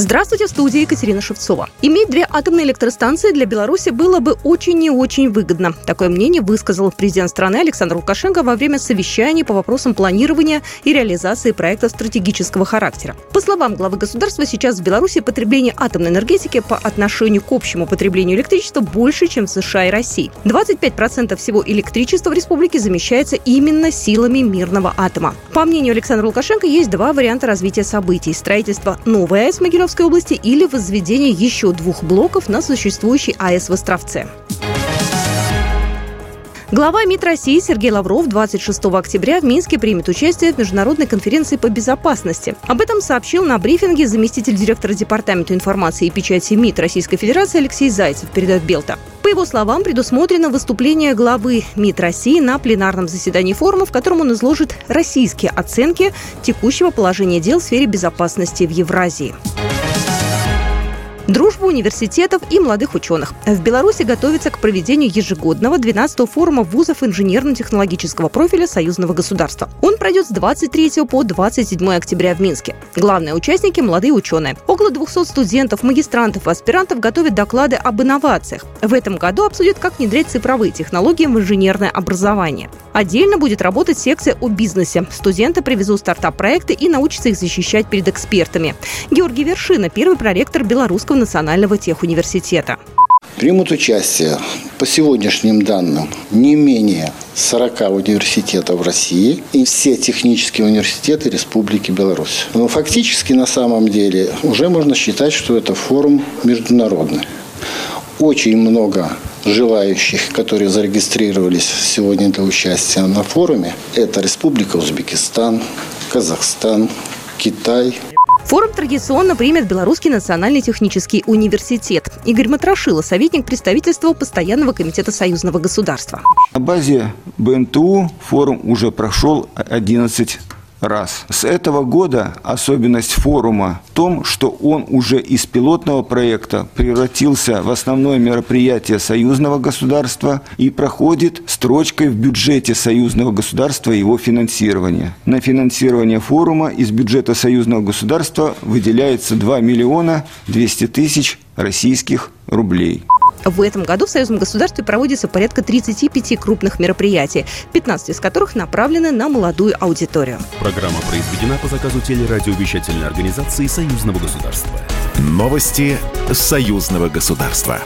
Здравствуйте, в студии Екатерина Шевцова. Иметь две атомные электростанции для Беларуси было бы очень и очень выгодно. Такое мнение высказал президент страны Александр Лукашенко во время совещаний по вопросам планирования и реализации проектов стратегического характера. По словам главы государства, сейчас в Беларуси потребление атомной энергетики по отношению к общему потреблению электричества больше, чем в США и России. 25% всего электричества в республике замещается именно силами мирного атома. По мнению Александра Лукашенко, есть два варианта развития событий. Строительство новой АЭС Могилев Кемеровской области или возведение еще двух блоков на существующей АЭС в Островце. Глава МИД России Сергей Лавров 26 октября в Минске примет участие в международной конференции по безопасности. Об этом сообщил на брифинге заместитель директора Департамента информации и печати МИД Российской Федерации Алексей Зайцев, передает Белта. По его словам, предусмотрено выступление главы МИД России на пленарном заседании форума, в котором он изложит российские оценки текущего положения дел в сфере безопасности в Евразии дружбу университетов и молодых ученых. В Беларуси готовится к проведению ежегодного 12-го форума вузов инженерно-технологического профиля союзного государства. Он пройдет с 23 по 27 октября в Минске. Главные участники – молодые ученые. Около 200 студентов, магистрантов и аспирантов готовят доклады об инновациях. В этом году обсудят, как внедрять цифровые технологии в инженерное образование. Отдельно будет работать секция о бизнесе. Студенты привезут стартап-проекты и научатся их защищать перед экспертами. Георгий Вершина – первый проректор Белорусского национального техуниверситета. Примут участие по сегодняшним данным не менее 40 университетов России и все технические университеты Республики Беларусь. Но фактически на самом деле уже можно считать, что это форум международный. Очень много желающих, которые зарегистрировались сегодня для участия на форуме. Это Республика Узбекистан, Казахстан, Китай, Форум традиционно примет Белорусский национальный технический университет. Игорь Матрошило, советник представительства Постоянного комитета союзного государства. На базе БНТУ форум уже прошел 11 раз. С этого года особенность форума в том, что он уже из пилотного проекта превратился в основное мероприятие союзного государства и проходит строчкой в бюджете союзного государства его финансирования. На финансирование форума из бюджета союзного государства выделяется 2 миллиона 200 тысяч российских рублей. В этом году в союзном государстве проводится порядка 35 крупных мероприятий, 15 из которых направлены на молодую аудиторию. Программа произведена по заказу телерадиовещательной организации союзного государства. Новости союзного государства.